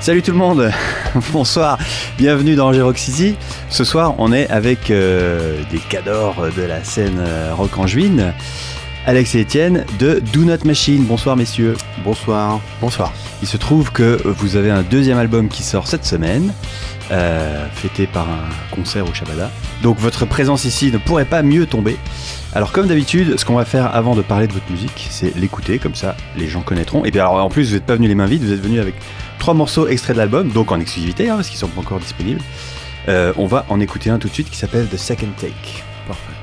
Salut tout le monde, bonsoir, bienvenue dans Rock City. Ce soir, on est avec euh, des cadors de la scène euh, rock angevine, Alex et Étienne de Do Not Machine. Bonsoir messieurs. Bonsoir. Bonsoir. Il se trouve que vous avez un deuxième album qui sort cette semaine, euh, fêté par un concert au Shabada. Donc votre présence ici ne pourrait pas mieux tomber. Alors comme d'habitude, ce qu'on va faire avant de parler de votre musique, c'est l'écouter, comme ça les gens connaîtront. Et puis alors en plus, vous n'êtes pas venu les mains vides, vous êtes venu avec trois morceaux extraits de l'album, donc en exclusivité, hein, parce qu'ils sont pas encore disponibles. Euh, on va en écouter un tout de suite qui s'appelle The Second Take. Parfait.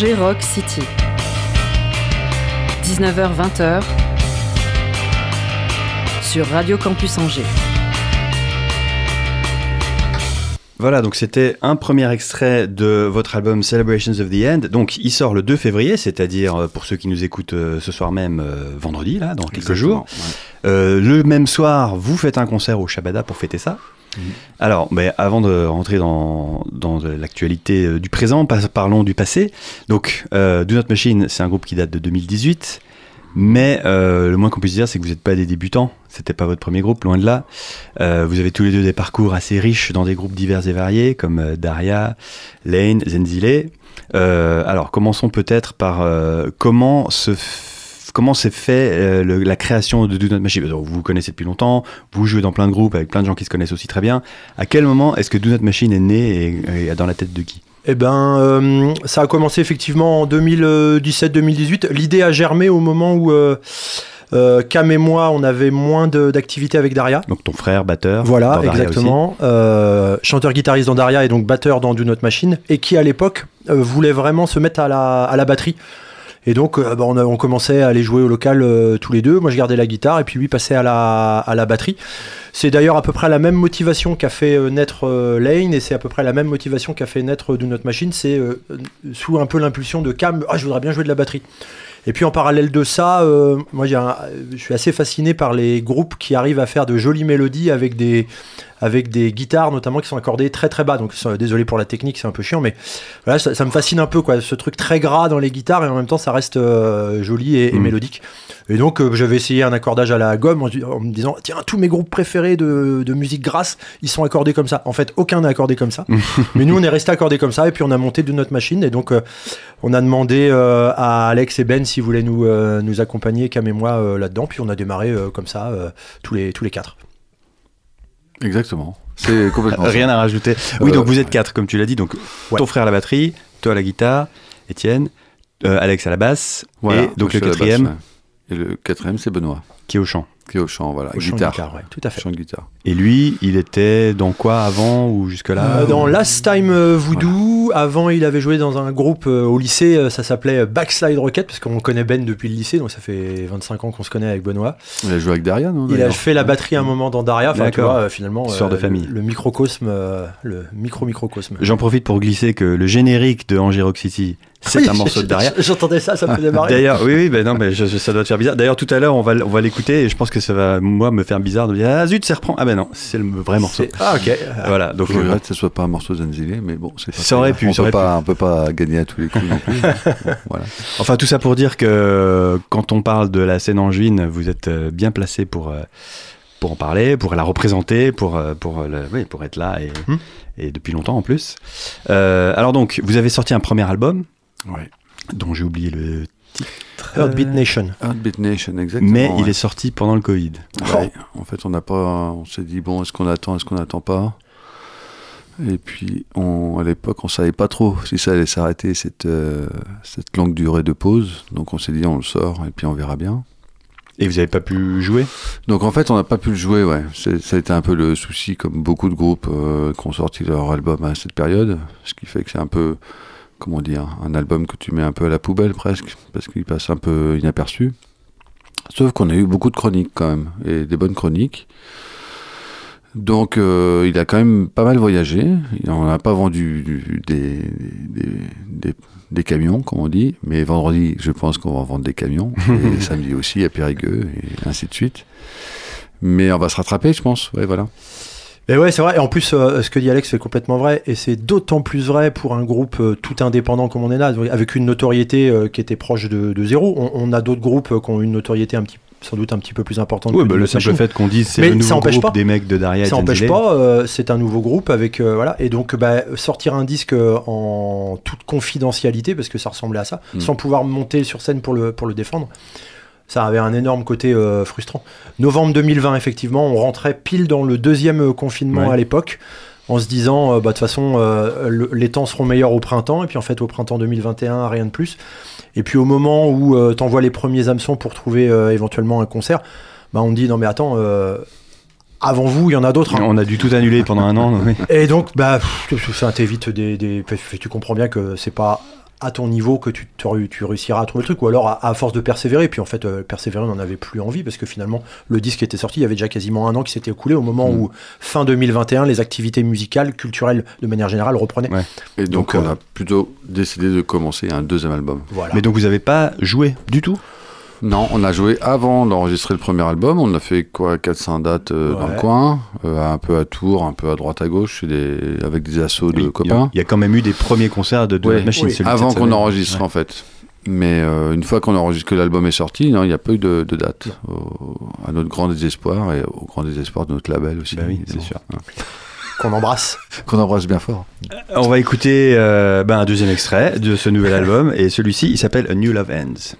Angers Rock City. 19h-20h sur Radio Campus Angers. Voilà, donc c'était un premier extrait de votre album Celebrations of the End. Donc il sort le 2 février, c'est-à-dire euh, pour ceux qui nous écoutent euh, ce soir même, euh, vendredi, là, dans quelques jours. le même soir, vous faites un concert au Shabada pour fêter ça. Mhm. Alors, mais avant de rentrer dans, dans l'actualité du présent, parlons du passé. Donc, Do Not Machine, c'est un groupe qui date de 2018. Mais euh, le moins qu'on puisse dire, c'est que vous n'êtes pas des débutants. C'était pas votre premier groupe, loin de là. Euh, vous avez tous les deux des parcours assez riches dans des groupes divers et variés, comme euh, Daria, Lane, Zenzile. alors, commençons peut-être par comment se comment s'est fait la création de Do Not Machine? Vous vous connaissez depuis longtemps, vous jouez dans plein de groupes avec plein de gens qui se connaissent aussi très bien. À quel moment est-ce que Do Not Machine est né et dans la tête de qui? Eh ben, euh, ça a commencé effectivement en 2017-2018. L'idée a germé au moment où euh, euh, Cam et moi, on avait moins d'activité avec Daria. Donc ton frère, batteur. Voilà, exactement. Chanteur-guitariste dans Daria et donc batteur dans Do Not Machine. Et qui à l'époque voulait vraiment se mettre à la, à la batterie. Et donc, bah, on, commençait à aller jouer au local tous les deux. Moi, je gardais la guitare et puis lui passait à la, à la batterie. C'est d'ailleurs à peu près la même motivation qu'a fait euh, naître euh, Lane et c'est à peu près la même motivation qu'a fait naître Do Not Machine. C'est euh, sous un peu l'impulsion de Cam, ah, je voudrais bien jouer de la batterie. Et puis en parallèle de ça, moi je suis assez fasciné par les groupes qui arrivent à faire de jolies mélodies avec des, avec des guitares notamment qui sont accordées très très bas. Donc désolé pour la technique, c'est un peu chiant, mais voilà, ça, me fascine un peu quoi, ce truc très gras dans les guitares et en même temps ça reste joli et, mm. mélodique. Et donc, euh, j'avais essayé un accordage à la gomme en, me disant tiens, tous mes groupes préférés de, musique grasse, ils sont accordés comme ça. En fait, aucun n'est accordé comme ça. Mais nous, on est resté accordé comme ça et puis on a monté de notre machine. Et donc, euh, on a demandé euh, à Alex et Ben s'ils voulaient nous, nous accompagner, Cam et moi, là-dedans. Puis on a démarré comme ça, tous, les, tous les quatre. Exactement. C'est complètement. Rien à rajouter. Oui, donc vous êtes quatre, comme tu l'as dit. Donc, ton frère à la batterie, toi à la guitare, Étienne, Alex à la basse, et donc le quatrième. Et le quatrième, c'est Benoît. Qui est au chant. Qui est au chant, voilà. guitare. tout à fait. Chant de guitare. Et lui, il était dans quoi avant ou jusque-là euh, Dans Last Time euh, Voodoo. Avant, il avait joué dans un groupe euh, au lycée, ça s'appelait Backslide Rocket, parce qu'on connaît Ben depuis le lycée, donc ça fait 25 ans qu'on se connaît avec Benoît. Il a joué avec Daria, non Il a fait la batterie un moment dans Daria. Enfin, tu vois, finalement. Histoire de famille. Le, microcosme, le micro-microcosme. J'en profite pour glisser que le générique de Angers Rock City c'est un morceau de Daria. J'entendais ça, ça me faisait marrer. D'ailleurs, oui, oui, ben non, mais ça doit te faire bizarre. D'ailleurs, tout à l'heure, on va, on va l'écouter et je pense que ça va, moi, me faire bizarre de dire Ah zut, ça reprend. Ah ben non, c'est le vrai morceau. Ah ok. Voilà, donc. Je regrette euh, que ce soit pas un morceau d'Anzilé, mais bon, c'est Ça aurait pu. On, ça peut pas, on peut pas gagner à tous les coups non plus. voilà. Enfin, tout ça pour dire que quand on parle de la scène en juin, vous êtes euh, bien placé pour. Euh, pour en parler, pour la représenter, pour, pour, le, oui, pour être là et, hmm. et depuis longtemps en plus. alors donc, vous avez sorti un premier album. Ouais dont j'ai oublié le titre. Heartbeat Nation. Heartbeat Nation, exactement. Mais il est sorti pendant le Covid. En fait, on n'a pas, on s'est dit bon, est-ce qu'on attend, est-ce qu'on n'attend pas? Et puis, on, à l'époque, on savait pas trop si ça allait s'arrêter cette euh, cette longue durée de pause. Donc, on s'est dit on le sort et puis on verra bien. Et vous n'avez pas pu jouer? Donc en fait, on n'a pas pu le jouer, ouais. Ça a été un peu le souci, comme beaucoup de groupes euh, qui ont sorti leur album à cette période. Ce qui fait que c'est un peu comment dire, un album que tu mets un peu à la poubelle presque, parce qu'il passe un peu inaperçu. Sauf qu'on a eu beaucoup de chroniques quand même, et des bonnes chroniques. Donc euh, il a quand même pas mal voyagé. On n'a pas vendu des, des, camions, comme on dit. Mais vendredi, je pense qu'on va vendre des camions. et samedi aussi à Périgueux, et ainsi de suite. Mais on va se rattraper, je pense. Ouais, voilà. Et ouais, c'est vrai. Et en plus, euh, ce que dit Alex, c'est complètement vrai. Et c'est d'autant plus vrai pour un groupe euh, tout indépendant comme on est là, avec une notoriété euh, qui était proche de, zéro. On, a d'autres groupes qui ont une notoriété un petit sans doute un petit peu plus importante. Oui, bah, le simple fait qu'on dise c'est le nouveau groupe pas. des mecs de Daria. Ça n'empêche pas. c'est un nouveau groupe avec voilà et donc bah, sortir un disque en toute confidentialité parce que ça ressemblait à ça, mm. sans pouvoir monter sur scène pour le pour le défendre ça avait un énorme côté euh, frustrant. Novembre 2020, effectivement, on rentrait pile dans le deuxième euh, confinement à l'époque, en se disant, euh, bah, de toute façon, les temps seront meilleurs au printemps, et puis en fait, au printemps 2021, rien de plus. Et puis au moment où tu envoies les premiers hameçons pour trouver éventuellement un concert, bah, on dit, non mais attends, avant vous, il y en a d'autres. Hein. On a dû tout annuler pendant un an. Et donc, bah, ça t'évite des, des, Tu comprends bien que c'est pas à ton niveau que tu, tu, tu réussiras à trouver le truc, ou alors à, à force de persévérer. Puis en fait, euh, persévérer, on n'en avait plus envie parce que finalement, le disque était sorti, il y avait déjà quasiment un an qui s'était écoulé au moment Mm. où, fin 2021, les activités musicales, culturelles de manière générale reprenaient. Ouais. Et donc, Donc, on euh, a plutôt décidé de commencer un deuxième album. Voilà. Mais donc vous avez pas joué du tout? Non, on a joué avant d'enregistrer le premier album. On a fait quoi 400 dates euh, dans le coin, euh, un peu à Tours, un peu à droite à gauche, des... avec des assos de Oui, copains. Il y a quand même eu des premiers concerts de, de Ouais. Machine. Oui. Avant qu'on enregistre Ouais. en fait. Mais euh, une fois qu'on enregistre que l'album est sorti, non, il n'y a pas eu de, de date. Au- à notre grand désespoir et au grand désespoir de notre label aussi. Bah oui, c'est sûr. Ouais. Qu'on embrasse. Qu'on embrasse bien fort. On va écouter euh, ben, un deuxième extrait de ce nouvel album et celui-ci il s'appelle A New Love Ends.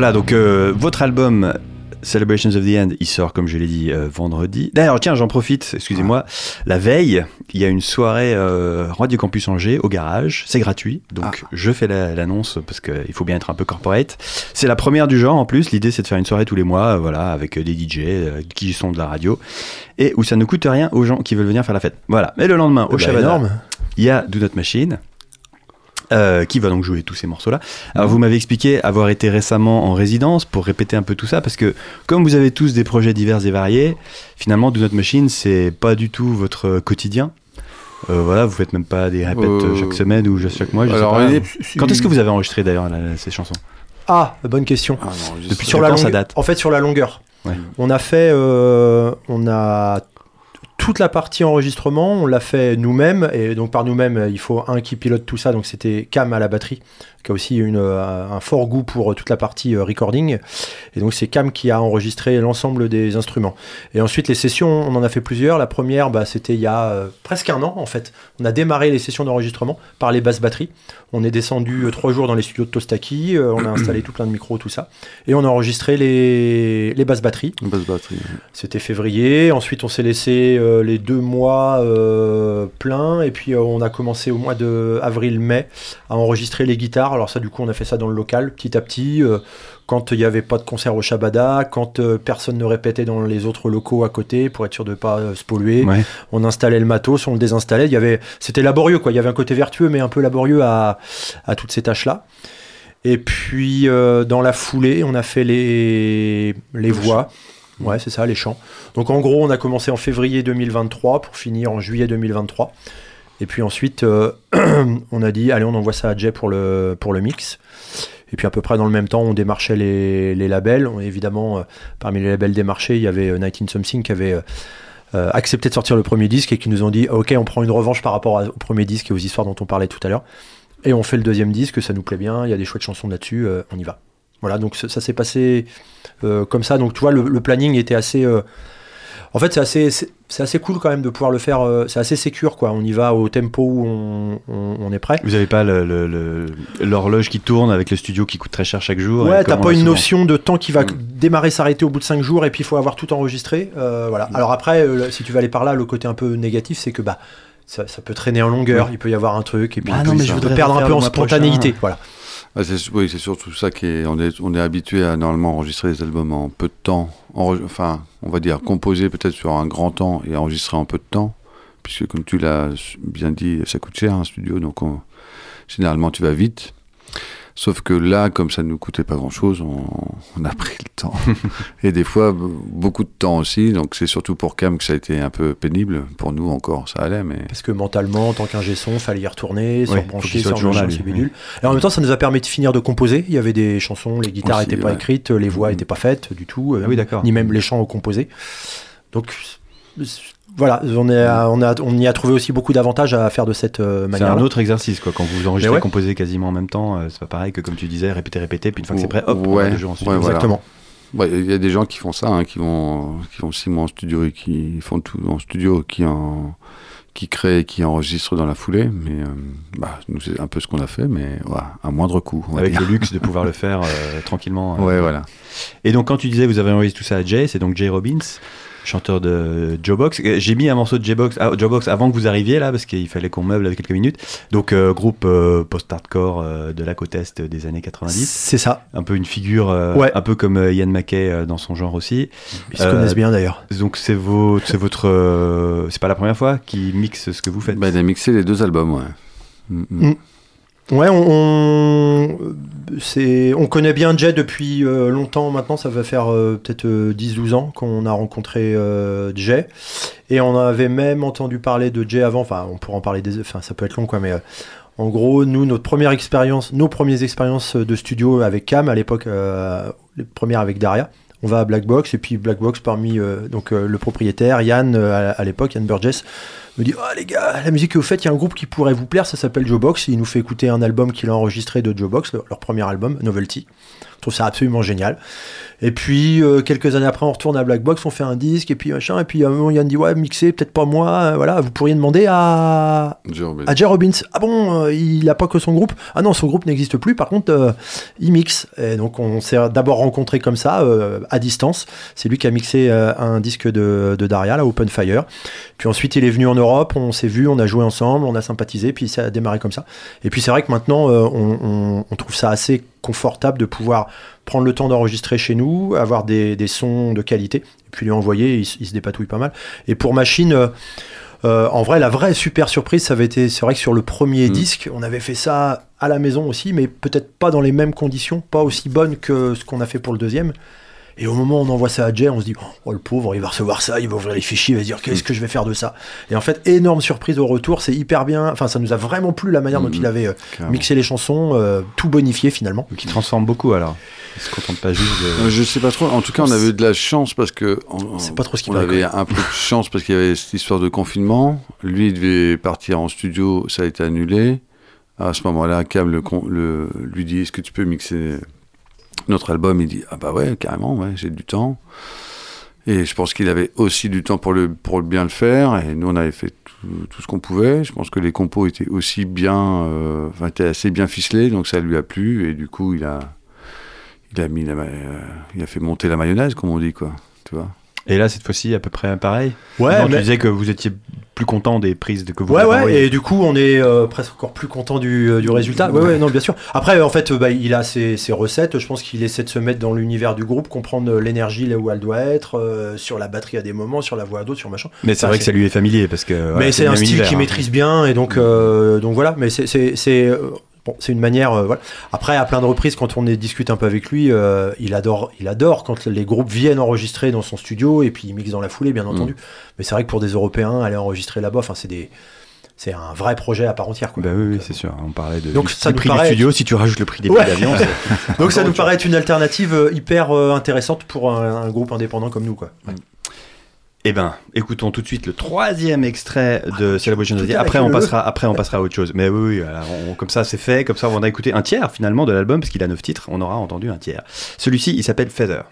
Voilà, donc euh, votre album Celebrations of the End, il sort comme je l'ai dit euh, vendredi. D'ailleurs, tiens, j'en profite, excusez-moi. La veille, il y a une soirée euh, Radio Campus Angers au garage. C'est gratuit, donc je fais la- l'annonce parce qu'il faut bien être un peu corporate. C'est la première du genre en plus. L'idée, c'est de faire une soirée tous les mois, euh, voilà, avec des DJ qui sont de la radio et où ça ne coûte rien aux gens qui veulent venir faire la fête. Voilà. Et le lendemain, au Bah, il y a Do Not Machine. Euh, qui va donc jouer tous ces morceaux-là. Alors vous m'avez expliqué avoir été récemment en résidence pour répéter un peu tout ça, parce que comme vous avez tous des projets divers et variés, finalement Do Not Machine c'est pas du tout votre quotidien. Euh, voilà, vous faites même pas des répètes Euh, chaque semaine ou chaque mois. Je alors, sais pas. il est- Quand est-ce que vous avez enregistré d'ailleurs ces chansons? Ah, bonne question. Ah non, Depuis sur la quand ça longue- date? En fait, sur la longueur. Ouais. On a fait, euh, on a toute la partie enregistrement, on l'a fait nous-mêmes et donc par nous-mêmes, il faut un qui pilote tout ça. Donc c'était Cam à la batterie, qui a aussi une, euh, un fort goût pour toute la partie euh, recording. Et donc c'est Cam qui a enregistré l'ensemble des instruments. Et ensuite les sessions, on en a fait plusieurs. La première, bah, c'était il y a euh, presque un an en fait. On a démarré les sessions d'enregistrement par les basses batteries. On est descendu euh, trois jours dans les studios de Tostaki. euh, on a installé tout plein de micros, tout ça. Et on a enregistré les, les basses batteries. Basse batterie. C'était février. Ensuite, on s'est laissé euh, les deux mois euh, pleins. Et puis, euh, on a commencé au mois de avril-mai à enregistrer les guitares. Alors, ça, du coup, on a fait ça dans le local, petit à petit. euh, quand il n'y avait pas de concert au Shabada, quand euh, personne ne répétait dans les autres locaux à côté pour être sûr de ne pas euh, se polluer, Ouais. on installait le matos, on le désinstallait. Il y avait, c'était laborieux, quoi. Il y avait un côté vertueux, mais un peu laborieux à, à toutes ces tâches-là. Et puis, dans la foulée, on a fait les, les voix. Ouais, c'est ça, les chants. Donc, en gros, on a commencé en février 2023 pour finir en juillet 2023. Et puis ensuite, euh, on a dit, allez, on envoie ça à Jay pour le, pour le mix. Et puis à peu près dans le même temps, on démarchait les, les labels. Évidemment, euh, parmi les labels démarchés, il y avait euh, 19 Something qui avait euh, euh, accepté de sortir le premier disque et qui nous ont dit, ok, on prend une revanche par rapport au premier disque et aux histoires dont on parlait tout à l'heure. Et on fait le deuxième disque, ça nous plaît bien, il y a des chouettes chansons là-dessus, euh, on y va. Voilà, donc ça, s'est passé euh, comme ça. Donc tu vois, le planning était assez... en fait, c'est assez, c'est c'est assez cool quand même de pouvoir le faire. euh, c'est assez sécure, quoi. On y va au tempo où on, on- on est prêt. Vous avez pas le- le- le- l'horloge qui tourne avec le studio qui coûte très cher chaque jour et Ouais, t'as comme on pas une souvent. notion de temps qui va Mm. démarrer, s'arrêter au bout de 5 jours et puis il faut avoir tout enregistré. euh, voilà. Alors après, euh, si tu vas aller par là, le côté un peu négatif, c'est que bah ça, ça peut traîner en longueur, il peut y avoir un truc et puis Ah non, mais je peut voudrais perdre un refaire peu le en mois prochain. spontanéité. Voilà. Ah, oui, c'est surtout ça qui est. On est, on est habitué à normalement enregistrer les albums en peu de temps. Enfin, on va dire composer peut-être sur un grand temps et enregistrer en peu de temps. Puisque, comme tu l'as bien dit, ça coûte cher un studio. Donc, on- généralement, tu vas vite. Sauf que là, comme ça ne nous coûtait pas grand-chose, on, on a pris le temps. et des fois, beaucoup de temps aussi. Donc, c'est surtout pour Cam que ça a été un peu pénible. Pour nous, encore, ça allait. Mais Parce que mentalement, en tant qu'ingé son, fallait y retourner, se rebrancher, se c'est bidule. Et en même temps, ça nous a permis de finir de composer. Il y avait des chansons, les guitares n'étaient pas ouais. écrites, les voix n'étaient pas faites du tout, euh, Ah oui, d'accord. ni même les chants composés. Donc voilà, on, est à- on, a, on y a trouvé aussi beaucoup d'avantages à faire de cette euh, C'est manière. un autre exercice quoi. Quand vous enregistrez ouais. et composez quasiment en même temps, euh, c'est pas pareil que comme tu disais, répéter, répéter, puis une fois que c'est Oh, prêt, hop, on ouais, va le jeu en studio. ouais, voilà. Exactement. Ouais, il y a des gens qui font ça, hein, qui vont qui vont six mois en studio et qui font tout en studio, qui en qui créent et qui enregistrent dans la foulée. Mais euh, bah, nous c'est un peu ce qu'on a fait, mais voilà, à moindre coût. on Avec dire. le luxe de pouvoir le faire euh, tranquillement. euh. Ouais, voilà. Et donc quand tu disais vous avez enregistré tout ça à Jay, c'est donc Jay Robbins, chanteur de Joe Box. Euh, J'ai mis un morceau de Jay Box, ah, Joe Box avant que vous arriviez là parce qu'il fallait qu'on meuble avec quelques minutes. Donc euh, groupe euh, post-hardcore euh, de la côte est des années 90. C'est ça. Un peu une figure, euh, Ouais. un peu comme euh, Ian McKay euh, dans son genre aussi. Ils se connaissent bien d'ailleurs. Donc c'est votre, euh, c'est pas la première fois qu'ils mixent ce que vous faites. Bah, il a mixé les deux albums, ouais. Mm, mm. Mm. Ouais, on, connaît bien Jay depuis euh, longtemps maintenant, ça va faire euh, peut-être euh, 10-12 ans qu'on a rencontré euh, Jay. Et on avait même entendu parler de Jay avant, enfin on pourra en parler des... Enfin ça peut être long quoi, mais... euh, en gros, nous, notre première expérience, nos premières expériences de studio avec Cam, à l'époque, euh, les premières avec Daria, on va à Black Box, et puis Black Box, parmi euh, donc, euh, le propriétaire, Yann, euh, à, l'époque, Yann Burgess, me dit oh les gars la musique que vous faites il y a un groupe qui pourrait vous plaire ça s'appelle Joe Box. Il nous fait écouter un album qu'il a enregistré de Joe Box le- leur premier album Novelty je trouve ça absolument génial et puis euh, quelques années après on retourne à Black Box on fait un disque et puis machin et puis à un moment Yann dit ouais mixer peut-être pas moi euh, voilà vous pourriez demander à Robbins. à Jay Robbins. Ah bon, euh, il a pas que son groupe. Ah non, son groupe n'existe plus. Par contre, euh, il mixe. Et donc, on s'est d'abord rencontrés comme ça, à distance. C'est lui qui a mixé un disque de, de Daria, là, Open Fire. Puis ensuite, il est venu en Europe. On s'est vu, on a joué ensemble, on a sympathisé. Puis ça a démarré comme ça. Et puis, c'est vrai que maintenant, on, on- on trouve ça assez confortable de pouvoir prendre le temps d'enregistrer chez nous, avoir des, des sons de qualité, et puis lui envoyer. Il, s- il se dépatouille pas mal. Et pour machine. euh, euh, en vrai, la vraie super surprise, ça avait été, c'est vrai que sur le premier Mm. disque, on avait fait ça à la maison aussi, mais peut-être pas dans les mêmes conditions, pas aussi bonnes que ce qu'on a fait pour le deuxième. Et au moment où on envoie ça à Jay, on se dit, oh le pauvre, il va recevoir ça, il va ouvrir les fichiers, il va se dire, qu'est-ce que je vais faire de ça? Et en fait, énorme surprise au retour, c'est hyper bien, enfin ça nous a vraiment plu la manière dont Mhm. il avait euh, Clairement. mixé les chansons, euh, tout bonifié finalement. Qui transforme beaucoup alors. Il se contente pas juste de. Euh, Je sais pas trop. En tout cas, on avait eu de la chance parce que on, C'est pas trop ce qui on va, avait un peu de chance parce qu'il y avait cette histoire de confinement. Lui, il devait partir en studio, ça a été annulé. À ce moment-là, Cam le- lui dit Est-ce que tu peux mixer notre album Il dit Ah bah ouais, carrément, ouais, j'ai du temps. Et je pense qu'il avait aussi du temps pour, le, pour bien le faire. Et nous, on avait fait tout, tout ce qu'on pouvait. Je pense que les compos étaient aussi bien, euh, enfin, étaient assez bien ficelés, donc ça lui a plu. Et du coup, il a, il a mis euh, il a fait monter la mayonnaise, comme on dit, quoi. Tu vois? Et là, cette fois-ci, à peu près pareil. Ouais, Non, tu disais que vous étiez plus content des prises que vous Ouais, ouais, et du coup, on est euh, presque encore plus content du, euh, du résultat. Ouais, ouais, non, bien sûr. Après, en fait, bah, il a ses, ses recettes. Je pense qu'il essaie de se mettre dans l'univers du groupe, comprendre euh, l'énergie là où elle doit être, euh, sur la batterie à des moments, sur la voix à d'autres, sur machin. Mais c'est vrai que ça lui est familier parce que. mais c'est un style qu'il hein. maîtrise bien, et donc, euh, donc voilà. Mais c'est, bon, c'est une manière. euh, voilà. Après, à plein de reprises, quand on discute un peu avec lui, euh, il adore, il adore quand les groupes viennent enregistrer dans son studio et puis il mixe dans la foulée, bien entendu. Mais c'est vrai que pour des Européens, aller enregistrer là-bas, enfin, c'est des, c'est un vrai projet à part entière. Quoi. Bah oui, c'est sûr. On parlait de, Donc du, ça du prix paraît- du studio. Si tu rajoutes le prix des billets d'avion, Donc ça nous paraît être une alternative euh, hyper euh, intéressante pour un, un groupe indépendant comme nous. Quoi. Eh ben, écoutons tout de suite le troisième extrait de Celebration avec Après, on passera, après, on passera à autre chose. Mais oui, oui, alors, on- comme ça, c'est fait. Comme ça, on a écouté un tiers finalement de l'album, parce qu'il a neuf titres. On aura entendu un tiers. Celui-ci, il s'appelle Feather.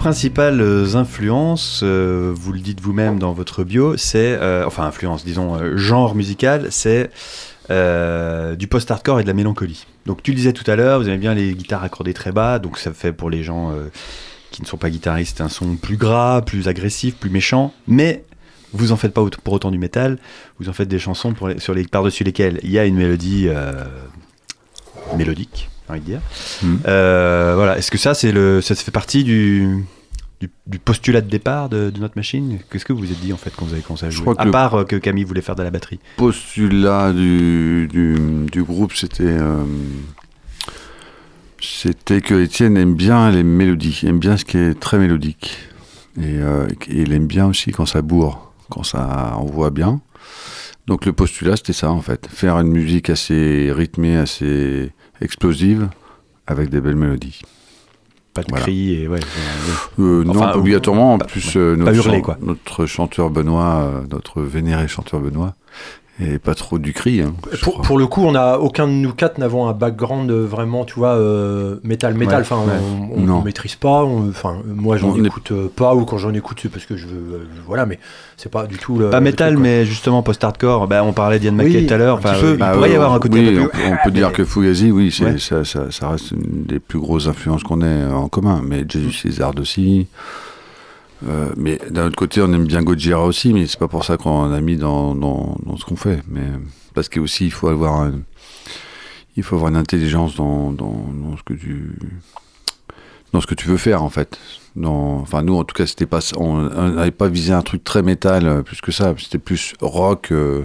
Principales euh, influences, euh, vous le dites vous-même dans votre bio, c'est, euh, enfin influence, disons, genre musical, c'est du post-hardcore et de la mélancolie. Donc tu le disais tout à l'heure, vous aimez bien les guitares accordées très bas, donc ça fait pour les gens qui ne sont pas guitaristes un son plus gras, plus agressif, plus méchant, mais vous en faites pas pour autant du métal, vous en faites des chansons sur les par-dessus lesquelles il y a une mélodie mélodique, envie de dire. Mhm. Euh, voilà, est-ce que ça, c'est le, ça fait partie du, du, du postulat de départ de, de notre machine? Qu'est-ce que vous vous êtes dit en fait quand vous avez commencé à Je crois À part euh, que Camille voulait faire de la batterie. postulat du, du, du groupe, c'était euh, c'était que Étienne aime bien les mélodies, aime bien ce qui est très mélodique. Et, euh, et il aime bien aussi quand ça bourre, quand ça envoie bien. Donc le postulat, c'était ça en fait. Faire une musique assez rythmée, assez explosive, avec des belles mélodies. Pas de Voilà. cris et ouais. ouais, Euh, non, pas obligatoirement. En pas- plus, euh, notre, hurler, chan- quoi. notre chanteur Benoît, euh, notre vénéré chanteur Benoît, et pas trop du cri. Hein, Pour, le coup, on a aucun de nous quatre n'avons un background euh, vraiment, tu vois, euh, métal, métal. Ouais, Enfin, ouais. on, on maîtrise pas. Enfin, moi, j'en est- écoute euh, pas, ou quand j'en écoute, c'est parce que je veux, euh, voilà, mais c'est pas du tout le. Pas le métal, mais justement post-hardcore. Bah, on parlait d'Ian Oui, McKay tout à l'heure. Enfin, il Bah, pourrait y avoir un côté oui, un peu on, plus- peut- on peut mais- dire que Fugazi, oui, ça, ça, ça reste une des plus grosses influences qu'on ait en commun. Mais Jesus César aussi. Euh, mais d'un autre côté, on aime bien Gojira aussi, mais c'est pas pour ça qu'on a mis dans, dans, ce qu'on fait. Mais parce qu'aussi, il faut avoir, il faut avoir une intelligence dans, dans, ce que tu, dans ce que tu veux faire en fait. Enfin, nous, en tout cas, c'était pas, on on n'avait pas visé un truc très métal euh, plus que ça. C'était plus rock. euh,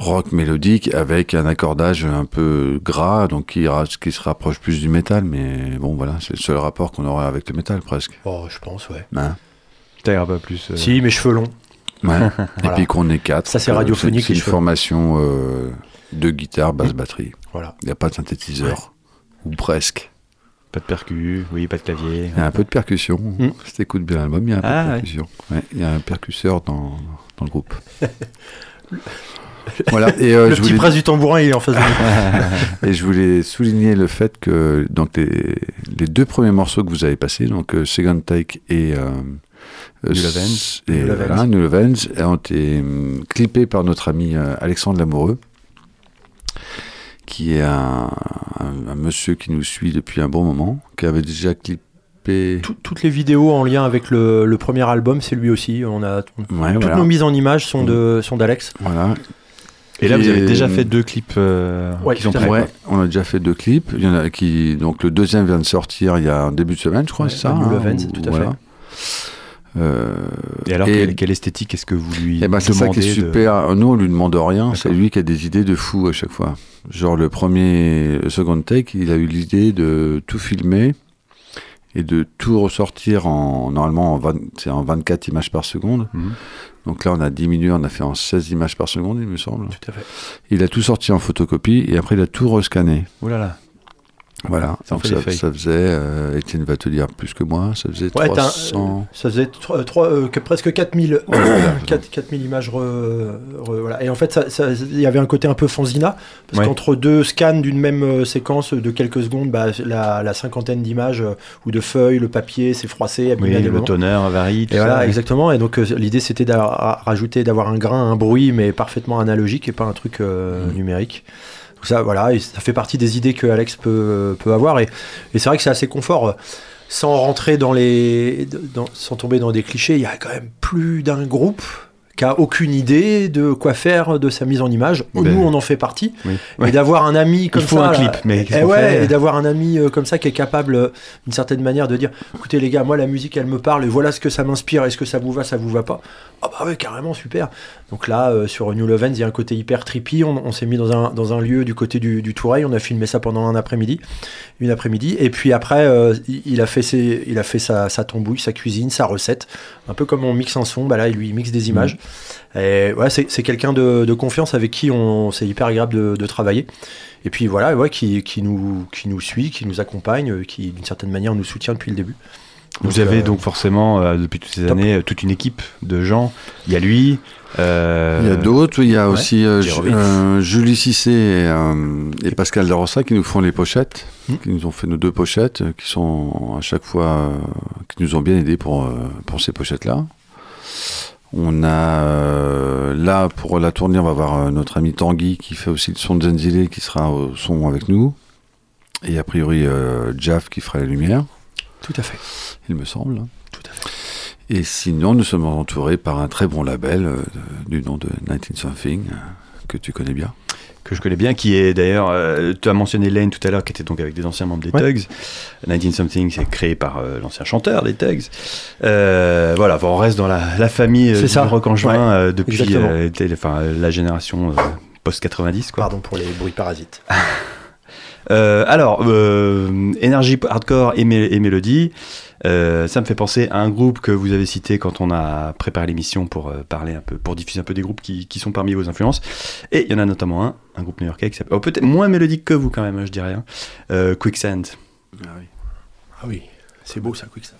rock mélodique avec un accordage un peu gras, donc qui, se rapproche plus du métal, mais bon voilà, c'est le seul rapport qu'on aurait avec le métal presque. Oh, je pense, ouais. Hein? Ira pas plus. euh, Si, mes cheveux longs. Ouais. Et puis qu'on est quatre. Ça, c'est radiophonique, C'est une cheveux. formation euh, de guitare, basse, batterie. Voilà. Il n'y a pas de synthétiseur. Ou presque. Pas de percu, oui, pas de clavier. Il y a un peu de percussion. Mm. Si t'écoutes bien l'album, il y a un peu Ah, de ouais. percussion. Ouais, il y a un percusseur dans, dans le groupe. voilà. Et, euh, le je petit voulais prince du tambourin, il est en face de nous. Et je voulais souligner le fait que donc les, les deux premiers morceaux que vous avez passés, donc euh, Second Take et euh, euh, New Lovens. et New Lovens. voilà, New Lovens, ont été clippés par notre ami euh, Alexandre Lamoureux, qui est un, un- un monsieur qui nous suit depuis un bon moment, qui avait déjà clippé. Tout- toutes les vidéos en lien avec le, le premier album, c'est lui aussi. On a on- Ouais, toutes voilà. nos mises en image sont de sont d'Alex. Voilà. Et là, vous avez Et- déjà fait deux clips euh, Ouais, qui sont prêts. fait. Ouais, on a déjà fait deux clips. Il y en a qui donc le deuxième vient de sortir il y a un début de semaine, je crois, Ouais, c'est ça. New hein, tout à voilà. Euh, Et alors, Et- quelle, quelle esthétique est-ce que vous lui Eh ben, c'est ça qui est de- super. Nous, on lui demande rien. C'est lui qui a des idées de fou à chaque fois. Genre, le premier, le second take, il a eu l'idée de tout filmer et de tout ressortir en, normalement, en, 20 c'est en 24 images par seconde. Mhm. Donc là, on a diminué, on a fait en 16 images par seconde, il me semble. Tout à fait. Il a tout sorti en photocopie et après, il a tout rescanné. Oh là là. Voilà. Donc ça, faisait, euh, Étienne va te dire plus que moi, ça faisait Ouais, t'as- 300. Ça faisait euh, que- presque 4000, 4 4000 images. re- re- voilà. Et en fait, ça- ça- il y avait un côté un peu fanzina, parce Ouais. qu'entre deux scans d'une même euh, séquence de quelques secondes, bah, la, la cinquantaine d'images euh, ou de feuilles, le papier s'est froissé, abîmé Oui, le tonneur varie. tout Et voilà, exactement. Et donc euh, l'idée c'était de rajouter, d'avoir un grain, un bruit, mais parfaitement analogique et pas un truc euh, Mhm. numérique. Ça, voilà, ça fait partie des idées que Alex peut, peut avoir. Et, c'est vrai que c'est assez confort. Sans rentrer dans les, sans tomber dans des clichés, il y a quand même plus d'un groupe qui a aucune idée de quoi faire de sa mise en image. Ben, Nous, on en fait partie. Oui. Et d'avoir un ami comme faut ça. un là, clip, mais et ouais, d'avoir un ami comme ça qui est capable, euh, d'une certaine manière, de dire écoutez les gars, moi la musique elle me parle et voilà ce que ça m'inspire, est-ce que ça vous va, ça vous va pas? Ah bah ouais, carrément, super. Donc là, euh, sur New Lovens, il y a un côté hyper trippy. On, on s'est mis dans un, dans un lieu du côté du, du Toureil, on a filmé ça pendant un après-midi, une après-midi. Et puis après, euh, il, il a fait, ses, il a fait sa, sa tambouille, sa cuisine, sa recette. Un peu comme on mixe un son, bah là, il lui mixe des images. Et ouais, c'est c'est quelqu'un de, de confiance avec qui on, c'est hyper agréable de, de travailler. Et puis voilà, ouais, qui, qui, nous, qui nous suit, qui nous accompagne, euh, qui d'une certaine manière nous soutient depuis le début. Vous Donc, avez euh, donc forcément, euh, depuis toutes ces top. années, euh, toute une équipe de gens. Il y a lui. euh, Il y a d'autres, il y a ouais. aussi euh, euh, Julie Cissé et, euh, et Pascal Darossa qui nous font les pochettes, Hmm. qui nous ont fait nos deux pochettes, qui sont à chaque fois, euh, qui nous ont bien aidés pour, euh, pour ces pochettes-là. On a euh, là pour la tournée, on va voir euh, notre ami Tanguy qui fait aussi le son de Zenzile qui sera au son avec nous. Et a priori euh, Jaff qui fera la lumière, Tout à fait. il me semble. Tout à fait. Et sinon, nous sommes entourés par un très bon label du nom de 19 Something, que tu connais bien. Que je connais bien, qui est d'ailleurs, euh, tu as mentionné Lane tout à l'heure, qui était donc avec des anciens membres des Ouais. Tugs. 19 Something, c'est créé par euh, l'ancien chanteur des Tugs. Euh, voilà, on reste dans la, la famille C'est du rock en juin Ouais, depuis exactement. télé- enfin, la génération euh, post-90. quoi. Pardon pour les bruits parasites. Alors, énergie hardcore et, mé- et mélodie, euh, ça me fait penser à un groupe que vous avez cité quand on a préparé l'émission pour euh, parler un peu, pour diffuser un peu des groupes qui, qui sont parmi vos influences. Et il y en a notamment un, un groupe new-yorkais qui s'appelle, oh, peut-être moins mélodique que vous quand même, hein, je dirais, hein, euh, Quicksand. Ah oui, c'est beau ça, Quicksand.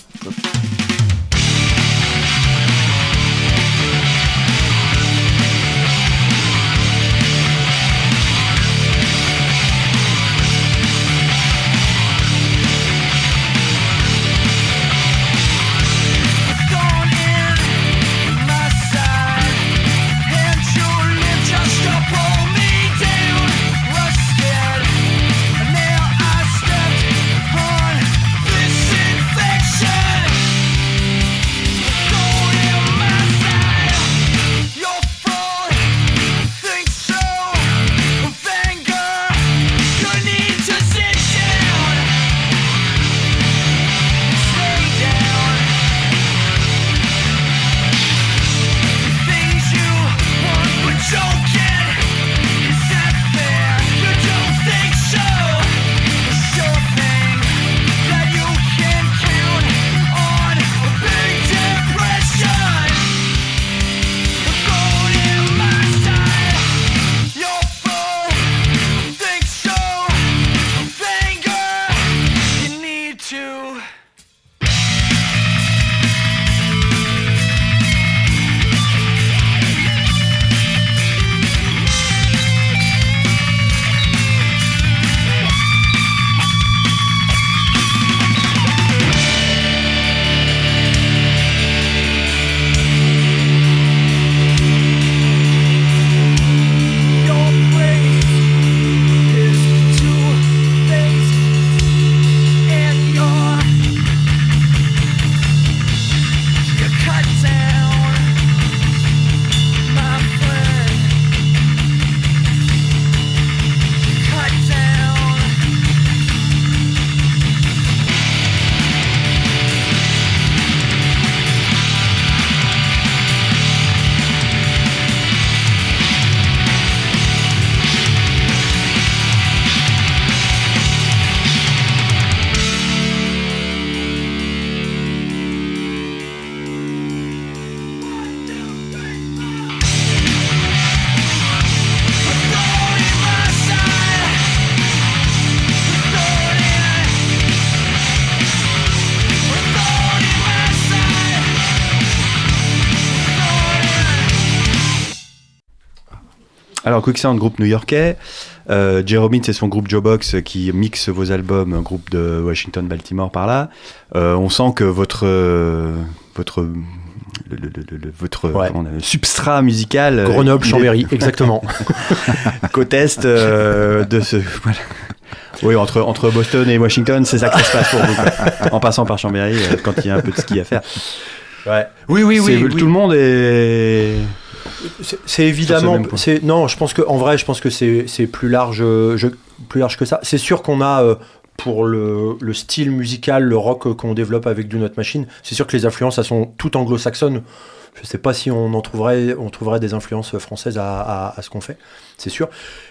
Alors, Quicksand, groupe new-yorkais. Euh, c'est son groupe Jobox qui mixe vos albums, un groupe de Washington, Baltimore par là. Euh, on sent que votre euh, votre le, le- le- le- votre Ouais. comment on a- substrat musical euh, Grenoble, est Chambéry, exactement. côte est euh, de ce voilà. Oui, entre, entre Boston et Washington, c'est ça que ça se passe pour vous. quoi. En passant par Chambéry, euh, quand il y a un peu de ski à faire. Ouais. Oui, oui, C'est- oui. Tout le monde est. C'est- évidemment. C'est non, je pense que en vrai, je pense que c'est plus large, je- plus large que ça. C'est sûr qu'on a euh, pour le, le style musical, le rock qu'on développe avec Do Not Machine, c'est sûr que les influences, elles sont toutes anglo-saxonnes. Je sais pas si on en trouverait, on trouverait des influences françaises à, à- à ce qu'on fait, c'est sûr.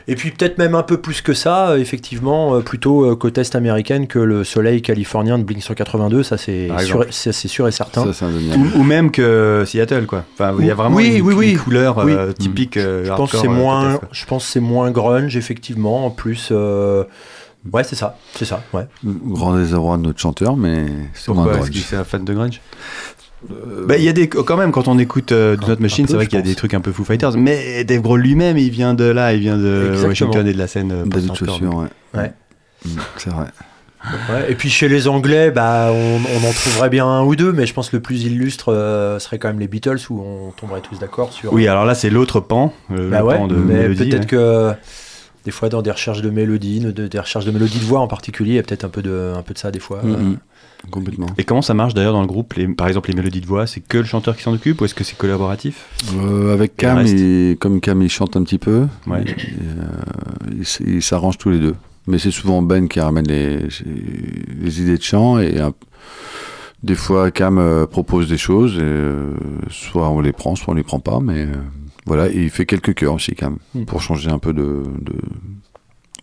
Et puis peut-être même un peu plus que ça, euh, effectivement, euh, plutôt euh, côte est américaine que le soleil californien de Blink 182, ça c'est sûr, exemple. c'est c'est sûr et certain. Ça, c'est indéniable. Ou, ou même que Seattle, quoi. Enfin, il y a vraiment Oui, une, oui, oui. une couleur Oui. euh, typique. euh, Je pense c'est moins, je pense c'est moins grunge effectivement, en plus euh, Ouais, c'est ça, c'est ça, ouais. Grand désarroi de notre chanteur, mais c'est moins Pourquoi? Est-ce qu'il est un fan de grunge? Bah, il y a des quand même quand on écoute euh, Do Not Machine, c'est vrai qu'il y a pense. des trucs un peu Foo Fighters, mais Dave Grohl lui-même, il vient de là, il vient de Exactement. Washington et de la scène euh, David Chaussure, ouais. Ouais. Mm, C'est vrai. Ouais, et puis chez les Anglais, bah, on, on en trouverait bien un ou deux, mais je pense que le plus illustre euh, serait quand même les Beatles, où on tomberait tous d'accord sur. Oui, alors là c'est l'autre pan, le, Bah le ouais, pan de mais mélodie, peut-être ouais. que des fois dans des recherches de mélodie, de- des recherches de mélodie de voix en particulier, il y a peut-être un peu de, un peu de ça des fois. Mm, mm. Complètement. Et comment ça marche d'ailleurs dans le groupe les, Par exemple, les mélodies de voix, c'est que le chanteur qui s'en occupe ou est-ce que c'est collaboratif Euh, avec Cam, comme Cam il chante un petit peu, Ouais. et, euh, ils s'arrangent tous les deux. Mais c'est souvent Ben qui ramène les, les idées de chant et un- des fois Cam euh, propose des choses, et, euh, soit on les prend, soit on les prend pas, mais euh, voilà, et il fait quelques chœurs aussi Cam Mm. pour changer un peu de, de,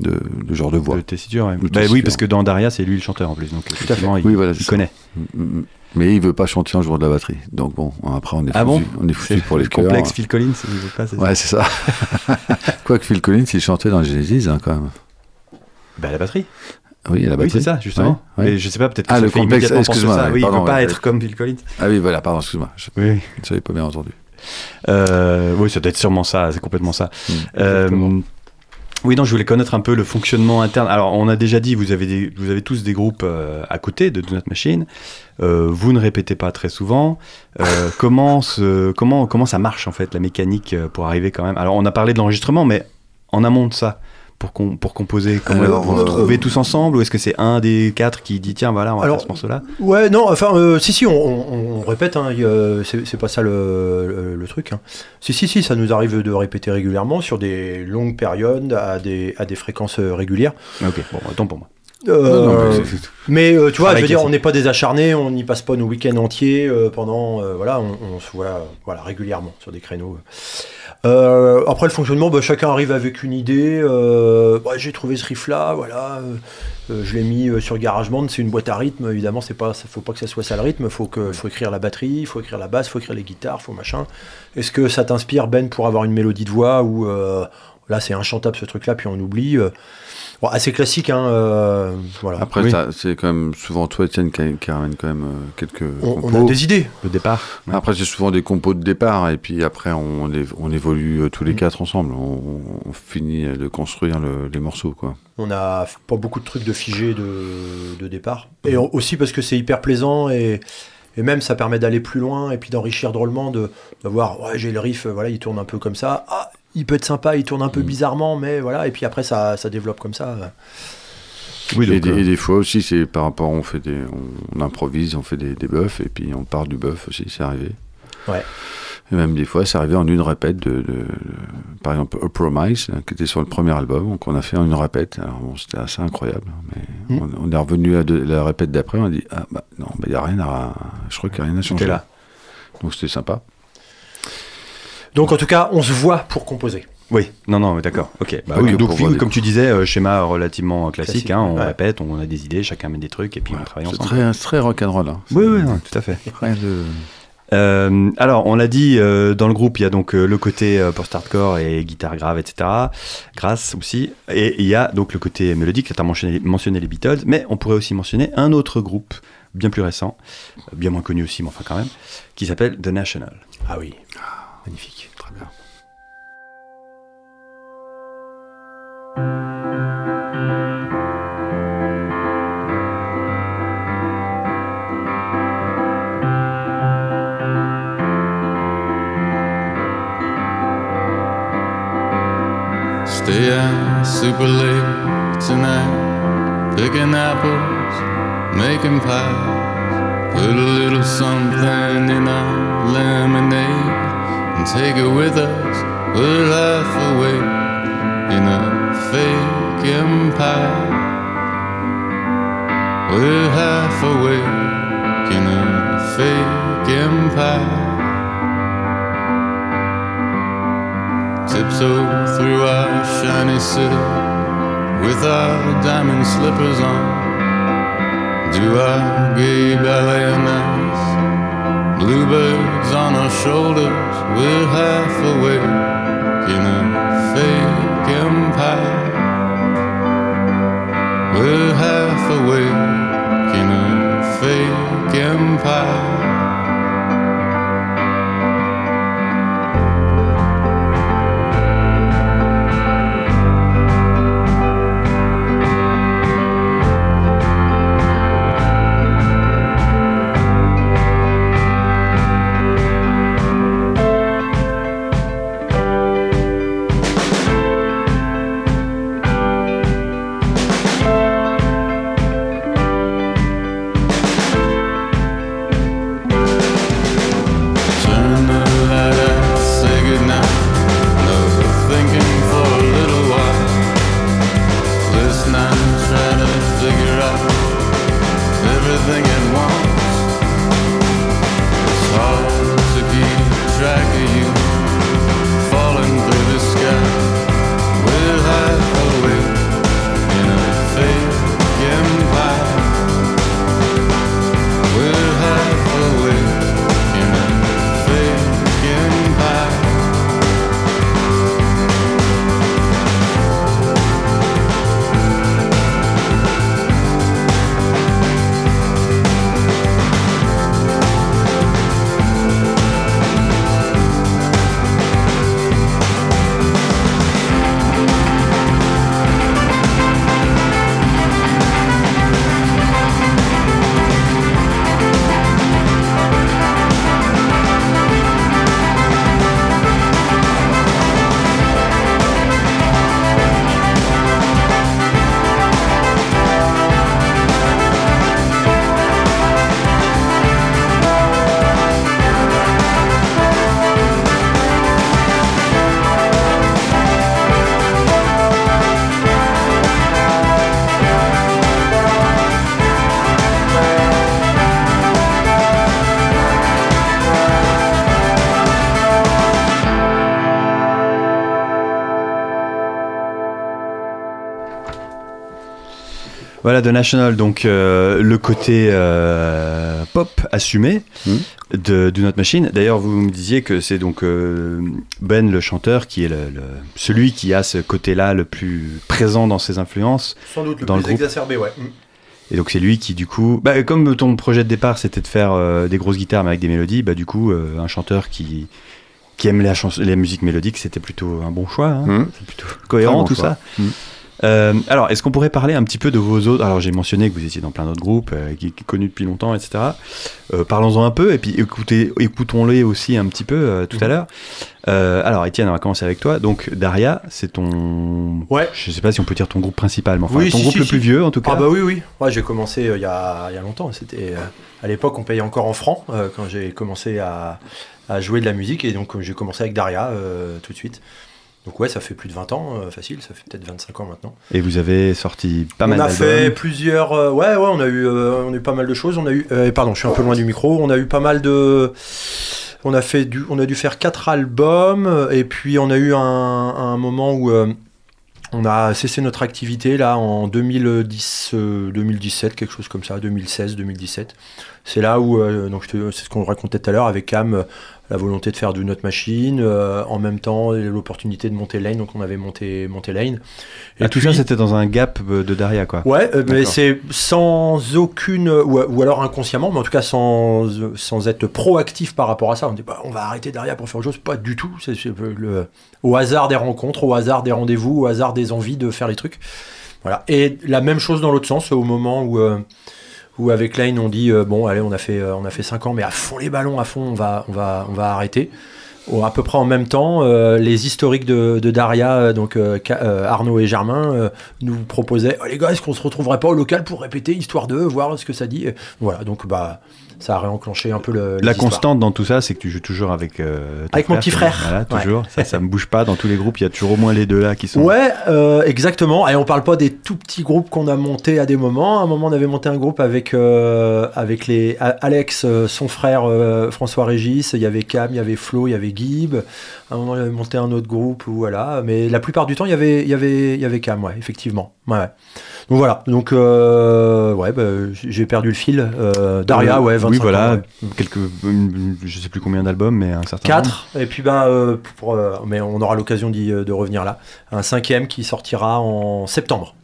de, de genre de voix. De tessiture, ouais. Bah oui, parce que dans Daria, c'est lui le chanteur en plus, donc effectivement, il, Oui, voilà, il connaît. Mm, mm, mm. Mais il veut pas chanter en jouant de la batterie. Donc bon, après on est Ah bon foutu, on est foutu pour les le chœurs. complexe Phil Collins, il veut pas, c'est ça Ouais, c'est ça. Quoique Phil Collins, il chantait dans Genesis hein, quand même. Bah la batterie. Oui, à la Oui, batterie. c'est ça, justement. Ouais, ouais. Et je sais pas, peut-être que Ah, le fait complexe, excuse-moi. Oui, il veut pas être comme Phil Collins. Ah oui, voilà, pardon, excuse-moi. Je Oui, ne savais pas bien entendu. Euh, oui, ça doit être sûrement ça, c'est complètement ça. Mm. Oui, non, je voulais connaître un peu le fonctionnement interne. Alors, on a déjà dit, vous avez, des, vous avez tous des groupes euh, à côté de Do Not Machine. Euh, vous ne répétez pas très souvent. Euh, comment, se- comment, comment ça marche, en fait, la mécanique pour arriver quand même? Alors, on a parlé de l'enregistrement, mais en amont de ça, pour, com- pour composer, comment Alors, vous vous euh, retrouvez tous ensemble Ou est-ce que c'est un des quatre qui dit, tiens, voilà, on va Alors, faire ce morceau-là Ouais, non, enfin, euh, si, si, on, on- on répète, hein, c'est pas ça le, le- le truc. hein. Si, si, si, ça nous arrive de répéter régulièrement sur des longues périodes, à des, à des fréquences euh, régulières. Ok, bon, autant pour moi. Euh, Non, non, mais euh, tu vois, je veux dire, on n'est pas des acharnés, on n'y passe pas nos week-ends entiers euh, pendant, voilà, on, on se voit, voilà, régulièrement sur des créneaux. Après le fonctionnement, bah, chacun arrive avec une idée. ouais, j'ai trouvé ce riff-là, voilà, euh, euh, je l'ai mis sur GarageBand, c'est une boîte à rythme. Évidemment, c'est pas, faut pas que ça soit ça le rythme. Faut que, faut écrire la batterie, faut écrire la basse, faut écrire les guitares, faut machin. Est-ce que ça t'inspire Ben pour avoir une mélodie de voix ou là c'est inchantable ce truc-là, puis on oublie. Bon, assez classique, hein. euh, voilà. Après, Oui. c'est quand même souvent toi, Étienne, qui, qui ramène quand même euh, quelques on, a des idées. Le départ Après, c'est souvent des compos de départ, et puis après, on, évolue euh, tous les Mm. quatre ensemble. On, on finit de construire le- les morceaux, quoi. On a f- pas beaucoup de trucs de figés de, de départ. Et au- aussi parce que c'est hyper plaisant et, et même ça permet d'aller plus loin et puis d'enrichir drôlement, de, de voir, ouais, j'ai le riff, voilà, il tourne un peu comme ça. Ah, il peut être sympa, il tourne un peu Mm. bizarrement, mais voilà. Et puis après, ça, ça développe comme ça. Oui, et, donc, des, euh, et des fois aussi, c'est par rapport, on fait des, on, on improvise, on fait des, des buffs, et puis on part du buff aussi, c'est arrivé. Ouais. Et même des fois, c'est arrivé en une répète de, de- de- par exemple, A Promise, hein, qui était sur le premier album, donc on a fait en une répète. Alors bon, c'était assez incroyable, mais Mm. on, on est revenu à de- la répète d'après, on a dit, ah bah non, il n'y a rien à, je crois qu'il n'y a rien à changer. Là. Donc c'était sympa. Donc en tout cas, on se voit pour composer. Oui, non, non, mais d'accord. Ok. Bah oui, donc comme tu disais, euh, schéma relativement classique. Classique, hein, on ouais. répète, on a des idées, chacun met des trucs et puis on travaille C'est ensemble. très, c'est très rock'n'roll. Hein. Oui, oui, non, tout à fait. Rien de... Euh, alors, on l'a dit, euh, dans le groupe, il y a donc euh, le côté euh, post-hardcore et guitare grave, etc. Grasse aussi. Et il y a donc le côté mélodique, tu as mentionné, mentionné les Beatles, mais on pourrait aussi mentionner un autre groupe bien plus récent, bien moins connu aussi, mais enfin quand même, qui s'appelle The National. Ah oui, magnifique. Très bien. Stay out super late tonight, picking apples, making pies. Put a little something in our lemonade take it with us. We're half awake in a fake empire. We're half awake in a fake empire. tiptoe through our shiny city with our diamond slippers on. Do our gay ballet on ice. Bluebirds on our shoulders, we're half awake in a fake empire. We're half awake in a fake empire. Voilà, The National, donc euh, le côté euh, pop assumé Mhm. de Do Not Machine. D'ailleurs, vous me disiez que c'est donc euh, Ben, le chanteur, qui est le, le- celui qui a ce côté-là le plus présent dans ses influences. Sans doute le Dans le plus groupe. exacerbé, ouais. Mm. Et donc c'est lui qui, du coup, bah, comme ton projet de départ, c'était de faire euh, des grosses guitares mais avec des mélodies, bah, du coup, euh, un chanteur qui, qui aime la, musique mélodique, c'était plutôt un bon choix. hein. Mhm. C'est plutôt cohérent bon tout choix. ça. Euh, alors, est-ce qu'on pourrait parler un petit peu de vos autres Alors, j'ai mentionné que vous étiez dans plein d'autres groupes, euh, qui, qui connus depuis longtemps, etc. Euh, Parlons-en un peu, et puis écoutez, écoutons-les aussi un petit peu tout à Mhm. l'heure. Alors, Étienne, on va commencer avec toi. Donc, Daria, c'est ton. Ouais. Je sais pas si on peut dire ton groupe principal, mais enfin, Oui, ton si, groupe si, le si. plus vieux, en tout cas. Ah bah oui, oui. Ouais, j'ai commencé il y, a, il y a longtemps. C'était à l'époque, on payait encore en francs quand j'ai commencé à, à jouer de la musique. Et donc, j'ai commencé avec Daria tout de suite. Donc ouais, ça fait plus de 20 ans, euh, facile. Ça fait peut-être 25 ans maintenant. Et vous avez sorti pas on mal a d'albums. fait plusieurs. euh, ouais, ouais, on a eu, euh, on a eu pas mal de choses. On a eu. pardon, je suis un peu loin du micro. On a eu pas mal de. On a fait du, on a dû faire quatre albums et puis on a eu un, un moment où on a cessé notre activité là en 2010, euh, 2017, quelque chose comme ça, 2016, 2017. C'est là où euh, donc c'est ce qu'on racontait tout à l'heure avec Cam, la volonté de faire du Note Machine, euh, en même temps l'opportunité de monter Lane, donc on avait monté monté Lane. Et tout puis- ça, c'était dans un gap euh, de Daria, quoi. Ouais, euh, mais c'est sans aucune, ou, ou alors inconsciemment, mais en tout cas sans, sans être proactif par rapport à ça. On dit, bah, on va arrêter derrière pour faire autre chose. Pas du tout. C'est le, au hasard des rencontres, au hasard des rendez-vous, au hasard des envies de faire les trucs. Voilà. Et la même chose dans l'autre sens, au moment où, où avec Lane, on dit, euh, bon, allez, on a fait, euh, on a fait 5 ans, mais à fond les ballons, à fond, on va, arrêter. Au- à peu près en même temps, euh, les historiques de, Daria, donc Arnaud et Germain, nous proposaient oh, les gars, est-ce qu'on se retrouverait pas au local pour répéter histoire de voir ce que ça dit? Voilà, donc bah ça a réenclenché un peu le. La constante dans tout ça, c'est que tu joues toujours avec. euh, Avec mon petit frère. Voilà, Ouais. toujours. Ça, ça me bouge pas. Dans tous les groupes, il y a toujours au moins les deux là qui sont. Ouais, euh, exactement. Et on parle pas des tout petits groupes qu'on a montés à des moments. À un moment, on avait monté un groupe avec euh, avec les Alex, euh, son frère euh, François Régis. Il y avait Cam, il y avait Flo, il y avait Gib. À un moment, on avait monté un autre groupe. ou Voilà. Mais la plupart du temps, il y avait il y avait il y avait Cam. Ouais, effectivement. Ouais. ouais. Donc voilà. Donc euh, ouais, bah, j'ai perdu le fil. Euh, Daria, Euh, ouais, 25 Oui, voilà. ans, ouais. Quelques. Je sais plus combien d'albums, mais un certain. nombre. 4 et puis ben euh, pour, euh, mais on aura l'occasion euh, de revenir là un cinquième qui sortira en septembre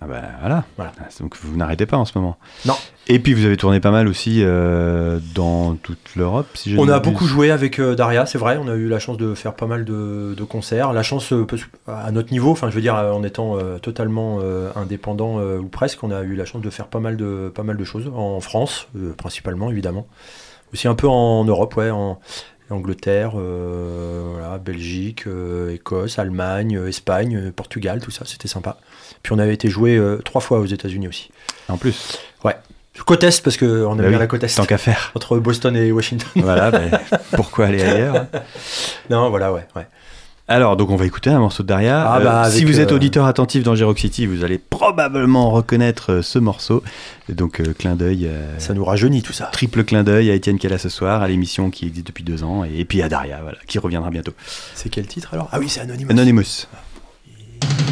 Ah bah voilà. Voilà. Ah, Donc vous n'arrêtez pas en ce moment. Non. Et puis vous avez tourné pas mal aussi euh, dans toute l'Europe, si On a beaucoup joué avec euh, Daria, c'est vrai. On a eu la chance de faire pas mal de, de concerts. La chance euh, à notre niveau, enfin je veux dire en étant totalement indépendant ou presque, on a eu la chance de faire pas mal de pas mal de choses en France, principalement évidemment. Aussi un peu en Europe, ouais, en Angleterre, euh, voilà, Belgique, euh, Écosse, Allemagne, euh, Espagne, Portugal, tout ça, c'était sympa. Puis on avait été joué trois fois aux États-Unis aussi. En plus, Côte Est parce que on aime Bah bien oui, la côte Est. tant qu'à faire. Entre Boston et Washington. voilà, ben, pourquoi aller ailleurs hein non, voilà, ouais, ouais. Alors, donc on va écouter un morceau de Daria. Ah, bah, si vous êtes euh, auditeur attentif dans Girox City, vous allez probablement reconnaître euh, ce morceau. Et donc, euh, clin d'œil, euh, Ça nous rajeunit tout ça. triple clin d'œil à Étienne là ce soir, à l'émission qui existe depuis deux ans, et, puis à Daria, voilà, qui reviendra bientôt. C'est quel titre alors? Ah oui, c'est Anonymous. Anonymous. Man,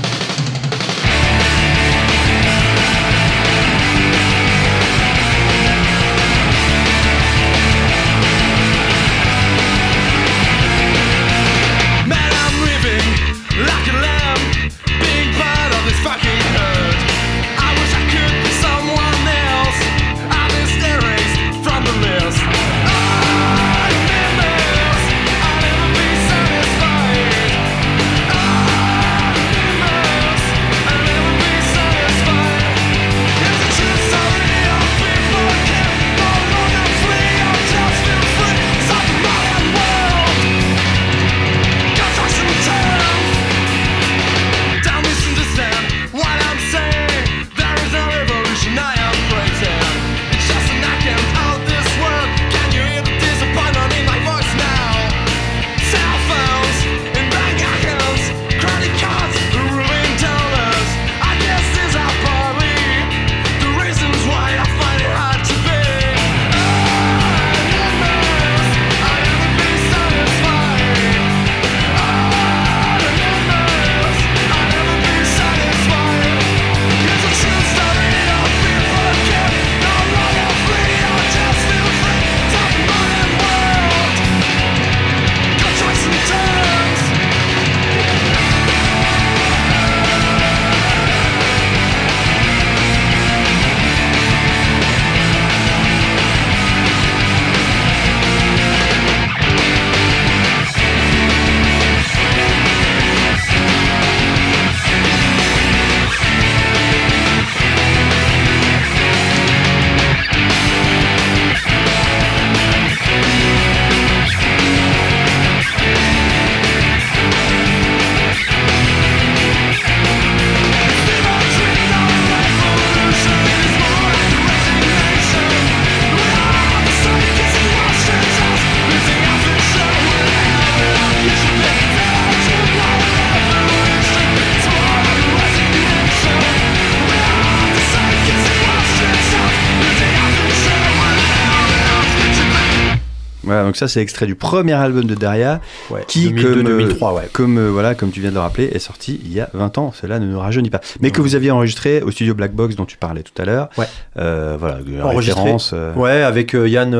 donc ça c'est extrait du premier album de Daria, Ouais, qui 2002, comme, euh, 2003, ouais. comme euh, voilà, comme tu viens de le rappeler, est sorti il y a 20 ans. Cela ne nous rajeunit pas. Mais que vous aviez enregistré au studio Black Box dont tu parlais tout à l'heure. Ouais. Euh, voilà, Enregistré. référence. euh, Ouais, avec euh, Yann,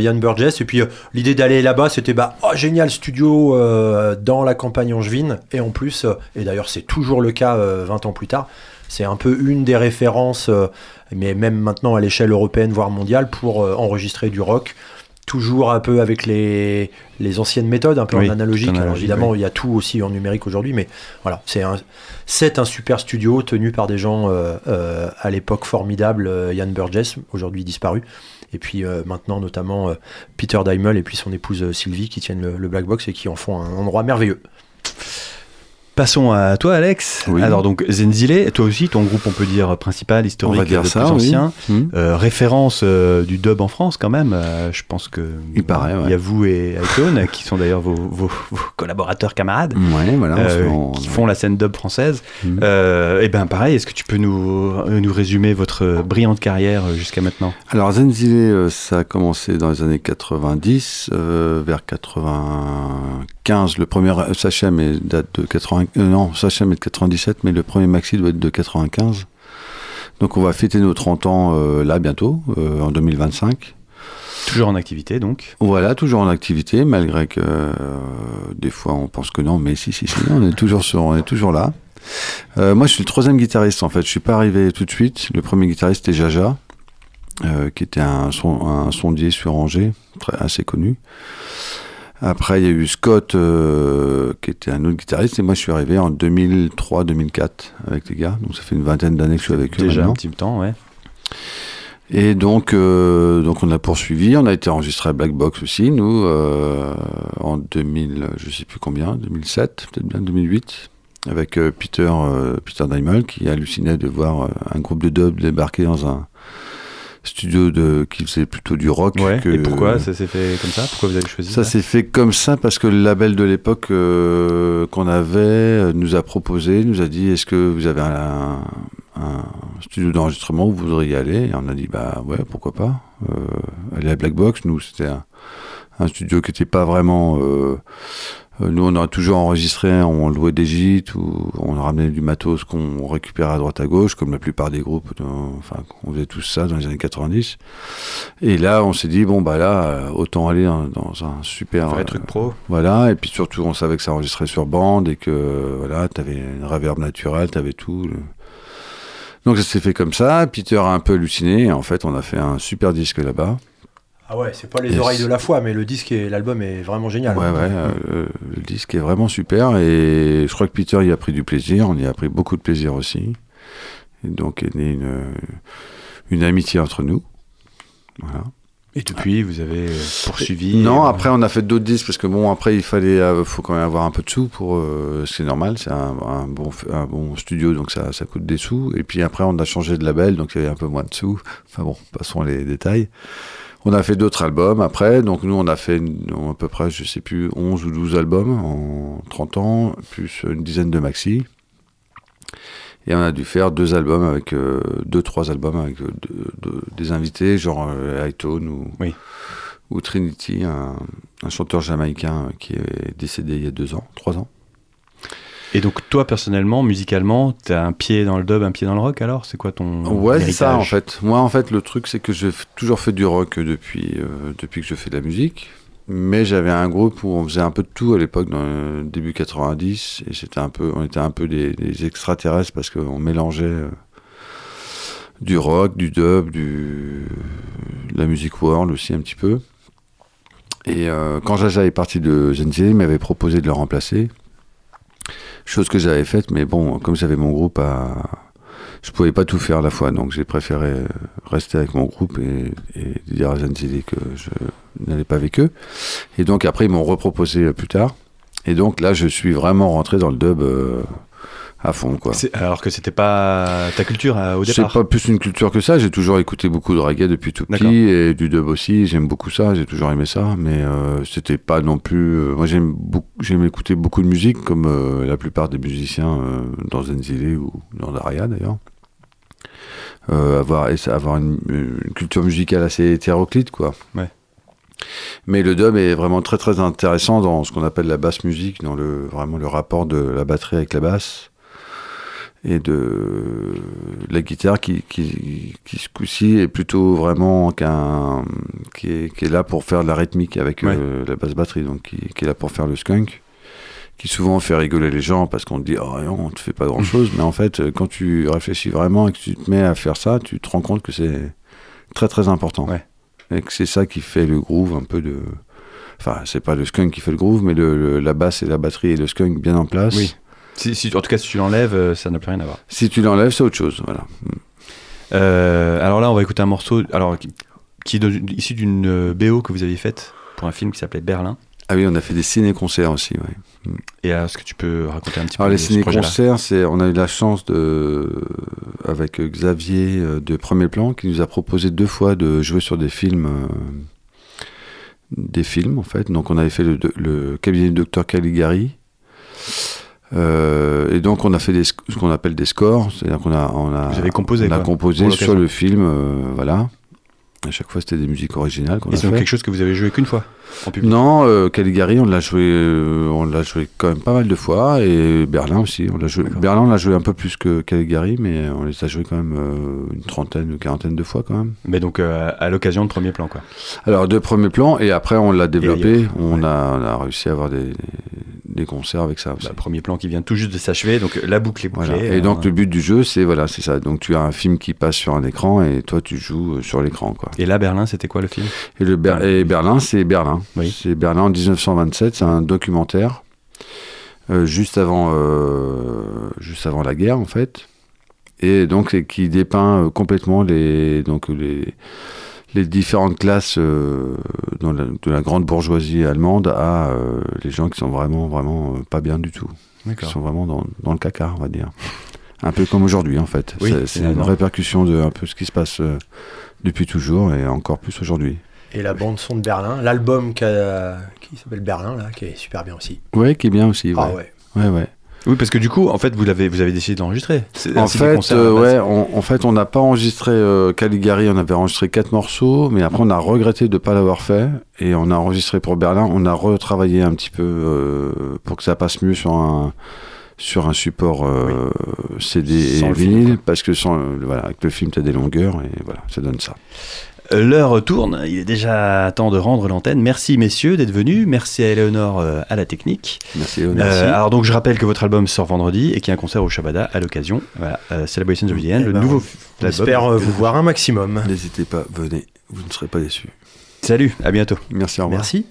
Yann Burgess. Et puis l'idée d'aller là-bas, c'était bah, oh, génial, studio dans la campagne angevine. Et en plus, et d'ailleurs c'est toujours le cas euh, 20 ans plus tard, c'est un peu une des références, mais même maintenant à l'échelle européenne, voire mondiale, pour enregistrer du rock. Toujours un peu avec les, les anciennes méthodes, un peu Oui, en analogique. Alors évidemment, il y a tout aussi en numérique aujourd'hui, mais voilà, c'est un, c'est un super studio tenu par des gens euh, euh, à l'époque formidables. euh, Yann Burgess, aujourd'hui disparu, et puis euh, maintenant notamment euh, Peter Daimel et puis son épouse euh, Sylvie qui tiennent le, le Black Box et qui en font un endroit merveilleux. Passons à toi, Alex. Oui. Alors donc Zenzile, toi aussi, ton groupe, on peut dire principal, historique, On va dire le ça, plus ancien. Hmm. Euh, référence euh, du dub en France quand même. Euh, je pense que Il paraît, ouais. Il y a vous et Icon qui sont d'ailleurs vos, vos- vos collaborateurs camarades. Ouais, voilà. on euh, qui font la scène dub française. Mhm. et ben pareil, est-ce que tu peux nous, euh, nous résumer votre brillante carrière euh, jusqu'à maintenant? Alors Zenzile, euh, ça a commencé dans les années 90, euh, vers 95. Le premier euh, Sachem est date de 80, euh, non, Sachem est de 97, mais le premier maxi doit être de 95. Donc on va fêter nos 30 ans euh, là bientôt, euh, en 2025. Toujours en activité donc. Voilà, toujours en activité, malgré que des fois on pense que non, mais si, si, si, on est toujours, sur, on est toujours là. Moi, je suis le troisième guitariste en fait. Je suis pas arrivé tout de suite. Le premier guitariste était Jaja, qui était un, son- un sondier sur Angers, très, assez connu. Après, il y a eu Scott, euh, qui était un autre guitariste, et moi, je suis arrivé en 2003-2004 avec les gars. Donc, ça fait une vingtaine d'années que je suis avec eux Déjà un petit temps, ouais. Et donc, euh, donc on a poursuivi. On a été enregistré à Black Box aussi, nous, euh, en 2000, je sais plus combien, 2007, peut-être bien 2008, avec euh, Peter, euh, Peter Daimel, qui hallucinait de voir euh, un groupe de dub débarquer dans un studio de, qui faisait plutôt du rock. Ouais. que- Et pourquoi ça s'est fait comme ça? Pourquoi vous avez choisi ça s'est fait comme ça parce que le label de l'époque euh, qu'on avait euh, nous a proposé, nous a dit est-ce que vous avez un, un studio d'enregistrement où vous voudriez y aller? Et on a dit bah ouais pourquoi pas. Euh, aller à Black Box, nous c'était un, un studio qui n'était pas vraiment. Euh, euh, nous on aurait toujours enregistré, on louait des gîtes ou on ramenait du matos qu'on récupérait à droite à gauche, comme la plupart des groupes. dans- enfin on faisait tout ça dans les années 90. Et là on s'est dit bon bah là euh, autant aller dans, dans un super Un vrai euh, truc pro. voilà, et puis surtout, on savait que ça enregistrait sur bande et que voilà, t'avais une reverb naturelle, t'avais tout. le- Donc ça s'est fait comme ça. Peter a un peu halluciné. Et en fait, on a fait un super disque là-bas. Ah ouais, c'est pas les oreilles de la foi, mais le disque et l'album est vraiment génial. Ouais, ouais. euh, le, disque est vraiment super et je crois que Peter y a pris du plaisir. On y a pris beaucoup de plaisir aussi. Et donc est née une, une amitié entre nous. Voilà. Et depuis, vous avez euh, poursuivi. Non, euh, après on a fait d'autres disques parce que bon après il fallait, euh, faut quand même avoir un peu de sous pour, euh, c'est normal, c'est un, un bon, un bon studio donc ça, ça coûte des sous. Et puis après on a changé de label donc il y avait un peu moins de sous. Enfin bon, passons les détails. On a fait d'autres albums après, donc nous on a fait à peu près, je sais plus, 11 ou 12 albums en 30 ans, plus une dizaine de maxi. Et on a dû faire deux albums avec, euh, deux, trois albums avec euh, de- de- des invités, genre euh, Hightone ou, Oui. ou Trinity, un, un chanteur jamaïcain qui est décédé il y a deux ans, trois ans. Et donc, toi, personnellement, musicalement, t'as un pied dans le dub, un pied dans le rock alors? C'est quoi ton. Ouais, c'est ça en fait. Moi, en fait, le truc, c'est que j'ai toujours fait du rock depuis, euh, depuis que je fais de la musique. Mais j'avais un groupe où on faisait un peu de tout à l'époque, dans le début 90, et c'était un peu, on était un peu des, des extraterrestres parce qu'on mélangeait euh, du rock, du dub, du, de la musique world aussi un petit peu. Et euh, quand Jaja est parti de Zenzi, il m'avait proposé de le remplacer. Chose que j'avais faite, mais bon, comme j'avais mon groupe à, je pouvais pas tout faire à la fois, donc j'ai préféré euh, rester avec mon groupe et, dire à Zanzili que je n'allais pas avec eux. Et donc après, ils m'ont reproposé euh, plus tard. Et donc là, je suis vraiment rentré dans le dub euh, à fond, quoi. C'est- Alors que c'était pas ta culture euh, au C'est départ. pas plus une culture que ça. J'ai toujours écouté beaucoup de reggae depuis tout petit et du dub aussi. J'aime beaucoup ça. J'ai toujours aimé ça, mais euh, c'était pas non plus. euh, moi, j'aime beaucoup. J'aime écouter beaucoup de musique, comme la plupart des musiciens dans Zenzile ou dans Daria d'ailleurs. Avoir avoir une, une culture musicale assez hétéroclite, quoi. Ouais. Mais le dub est vraiment très très intéressant dans ce qu'on appelle la basse musique, dans le vraiment le rapport de la batterie avec la basse et de la guitare qui, qui, qui ce coup-ci est plutôt vraiment qu'un qui est, qui est là pour faire de la rythmique avec Ouais. euh, la basse batterie donc qui, qui est là pour faire le skunk qui souvent fait rigoler les gens parce qu'on te dit oh non, on te fait pas grand chose mais en fait quand tu réfléchis vraiment et que tu te mets à faire ça tu te rends compte que c'est très très important Ouais. et que c'est ça qui fait le groove un peu de enfin c'est pas le skunk qui fait le groove mais le, le- la basse et la batterie et le skunk bien en place Oui. Si, si- en tout cas, si tu l'enlèves, euh, ça n'a plus rien à voir. si tu l'enlèves c'est autre chose voilà Euh, alors là, on va écouter un morceau alors, qui, qui est de- issu d'une euh, BO que vous aviez faite pour un film qui s'appelait Berlin. Ah oui, on a fait des ciné-concerts aussi, ouais. Et euh, est-ce que tu peux raconter un petit Alors peu les ce projet-là? ciné-concerts, c'est, on a eu la chance de, avec Xavier de Premier Plan, qui nous a proposé deux fois de jouer sur des films, euh, des films en fait. Donc on avait fait le, le cabinet du docteur Caligari. Euh, et donc on a fait des, ce qu'on appelle des scores, c'est-à-dire qu'on a, on a, Vous avez composé, on a composé sur le film, euh, voilà. À chaque fois, c'était des musiques originales qu'on a donc fait. quelque chose que vous avez joué qu'une fois en public Non, euh, Caligari, on l'a joué, euh, on l'a joué quand même pas mal de fois, et Berlin aussi. On l'a joué. Berlin, on l'a joué un peu plus que Caligari, mais on les a joués quand même euh, une trentaine ou quarantaine de fois quand même. Mais donc euh, à l'occasion de premier plan, quoi. Alors de premier plan, et après on l'a développé. On, a, on a réussi à avoir des, des concerts avec ça aussi. Bah, premier plan qui vient tout juste de s'achever, donc la boucle est bouclée. Voilà. Et donc le but du jeu, c'est voilà, c'est ça. Donc tu as un film qui passe sur un écran et toi tu joues sur l'écran, quoi. Et là, Berlin, c'était quoi le film? Et, le Ber- et Berlin, c'est Berlin. Oui. C'est Berlin en 1927. C'est un documentaire euh, juste avant, euh, juste avant la guerre en fait, et donc c'est- qui dépeint euh, complètement les donc les les différentes classes dans la- de la grande bourgeoisie allemande à les gens qui sont vraiment vraiment pas bien du tout, qui sont vraiment dans, dans le caca, on va dire. Un peu comme aujourd'hui en fait. Oui, C'est- une répercussion de un peu ce qui se passe depuis toujours et encore plus aujourd'hui. Et la bande son de Berlin, l'album qui s'appelle Berlin, là, qui est super bien aussi. Ouais, qui est bien aussi. Ouais. Ah ouais. ouais, ouais. Oui, parce que du coup, en fait, vous, l'avez, vous avez décidé de l'enregistrer. C'est- En fait, concerts euh, ouais, on, en fait, on n'a pas enregistré euh, Caligari, on avait enregistré quatre morceaux, mais après on a regretté de ne pas l'avoir fait et on a enregistré pour Berlin. On a retravaillé un petit peu euh, pour que ça passe mieux sur un sur un support euh, CD Sans et vinyle, parce que sans, euh, voilà, avec le film, tu as des longueurs et voilà, ça donne ça. Euh, L'heure tourne, il est déjà temps de rendre l'antenne. Merci messieurs d'être venus, merci à Eleonore euh, à la technique. Merci. Euh, alors donc je rappelle que votre album sort vendredi et qu'il y a un concert au Shabada à l'occasion. Voilà, euh, Celebrations of the End, Eh le ben, nouveau on f- album. J'espère euh, vous voir un maximum. N'hésitez pas, venez, vous ne serez pas déçus. Salut, à bientôt. Merci, au revoir. Merci.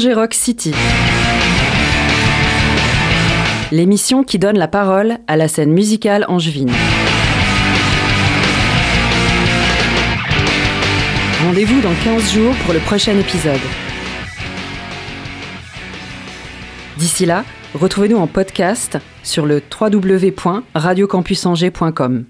Angérock City. L'émission qui donne la parole à la scène musicale angevine. Rendez-vous dans 15 jours pour le prochain épisode. D'ici là, retrouvez-nous en podcast sur le www.radiocampusangers.com.